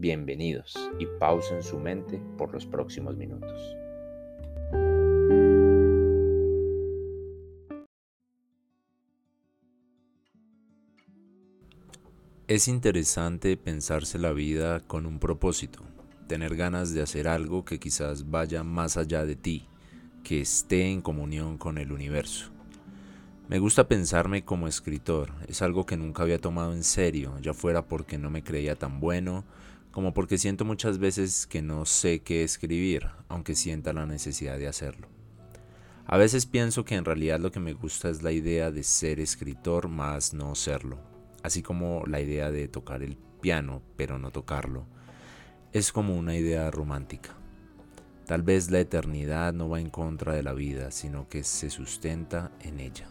Bienvenidos y pausen su mente por los próximos minutos. Es interesante pensarse la vida con un propósito, tener ganas de hacer algo que quizás vaya más allá de ti, que esté en comunión con el universo. Me gusta pensarme como escritor, es algo que nunca había tomado en serio, ya fuera porque no me creía tan bueno como porque siento muchas veces que no sé qué escribir, aunque sienta la necesidad de hacerlo. A veces pienso que en realidad lo que me gusta es la idea de ser escritor más no serlo, así como la idea de tocar el piano pero no tocarlo. Es como una idea romántica. Tal vez la eternidad no va en contra de la vida, sino que se sustenta en ella.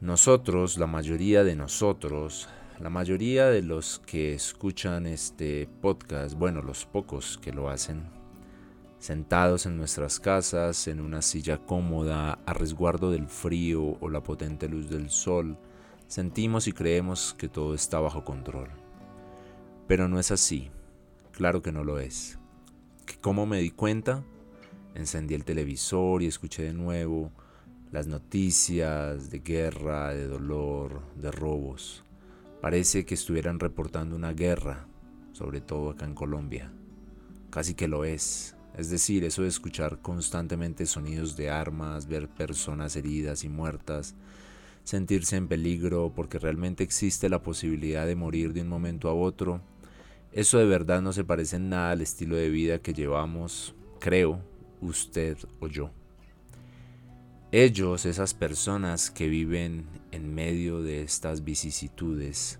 Nosotros, la mayoría de nosotros, la mayoría de los que escuchan este podcast, bueno, los pocos que lo hacen, sentados en nuestras casas, en una silla cómoda, a resguardo del frío o la potente luz del sol, sentimos y creemos que todo está bajo control. Pero no es así, claro que no lo es. ¿Cómo me di cuenta? Encendí el televisor y escuché de nuevo las noticias de guerra, de dolor, de robos. Parece que estuvieran reportando una guerra, sobre todo acá en Colombia. Casi que lo es. Es decir, eso de escuchar constantemente sonidos de armas, ver personas heridas y muertas, sentirse en peligro porque realmente existe la posibilidad de morir de un momento a otro, eso de verdad no se parece en nada al estilo de vida que llevamos, creo, usted o yo. Ellos, esas personas que viven en medio de estas vicisitudes,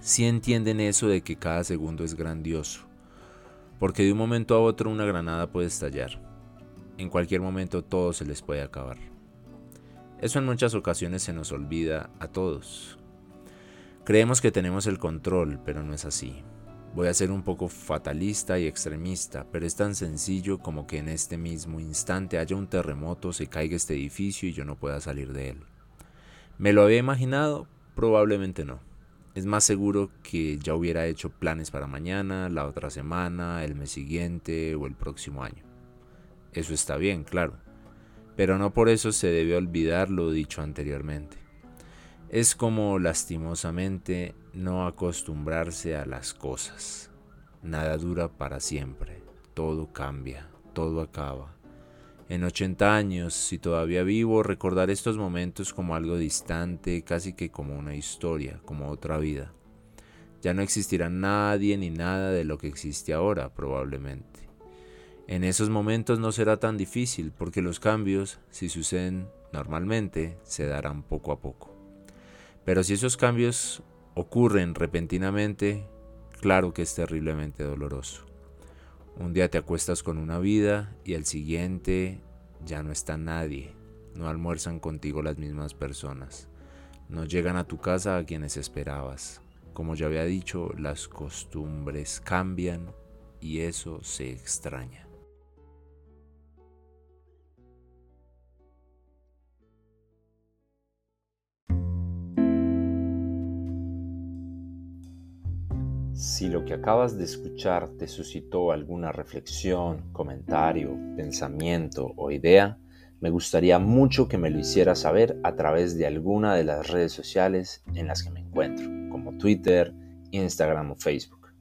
sí entienden eso de que cada segundo es grandioso, porque de un momento a otro una granada puede estallar. En cualquier momento todo se les puede acabar. Eso en muchas ocasiones se nos olvida a todos. Creemos que tenemos el control, pero no es así. Voy a ser un poco fatalista y extremista, pero es tan sencillo como que en este mismo instante haya un terremoto, se caiga este edificio y yo no pueda salir de él. ¿Me lo había imaginado? Probablemente no. Es más seguro que ya hubiera hecho planes para mañana, la otra semana, el mes siguiente o el próximo año. Eso está bien, claro. Pero no por eso se debe olvidar lo dicho anteriormente. Es como lastimosamente no acostumbrarse a las cosas. Nada dura para siempre, todo cambia, todo acaba. En 80 años, si todavía vivo, recordar estos momentos como algo distante, casi que como una historia, como otra vida. Ya no existirá nadie ni nada de lo que existe ahora, probablemente. En esos momentos no será tan difícil, porque los cambios, si suceden normalmente, se darán poco a poco. Pero si esos cambios ocurren repentinamente, claro que es terriblemente doloroso. Un día te acuestas con una vida y al siguiente ya no está nadie. No almuerzan contigo las mismas personas. No llegan a tu casa a quienes esperabas. Como ya había dicho, las costumbres cambian y eso se extraña. Si lo que acabas de escuchar te suscitó alguna reflexión, comentario, pensamiento o idea, me gustaría mucho que me lo hicieras saber a través de alguna de las redes sociales en las que me encuentro, como Twitter, Instagram o Facebook.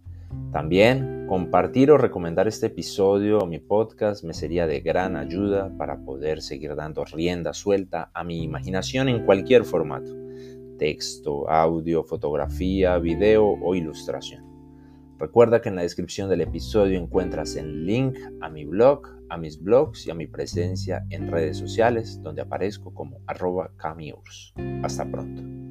También compartir o recomendar este episodio o mi podcast me sería de gran ayuda para poder seguir dando rienda suelta a mi imaginación en cualquier formato, texto, audio, fotografía, video o ilustración. Recuerda que en la descripción del episodio encuentras el link a mi blog, a mis blogs y a mi presencia en redes sociales donde aparezco como arroba camiurs. Hasta pronto.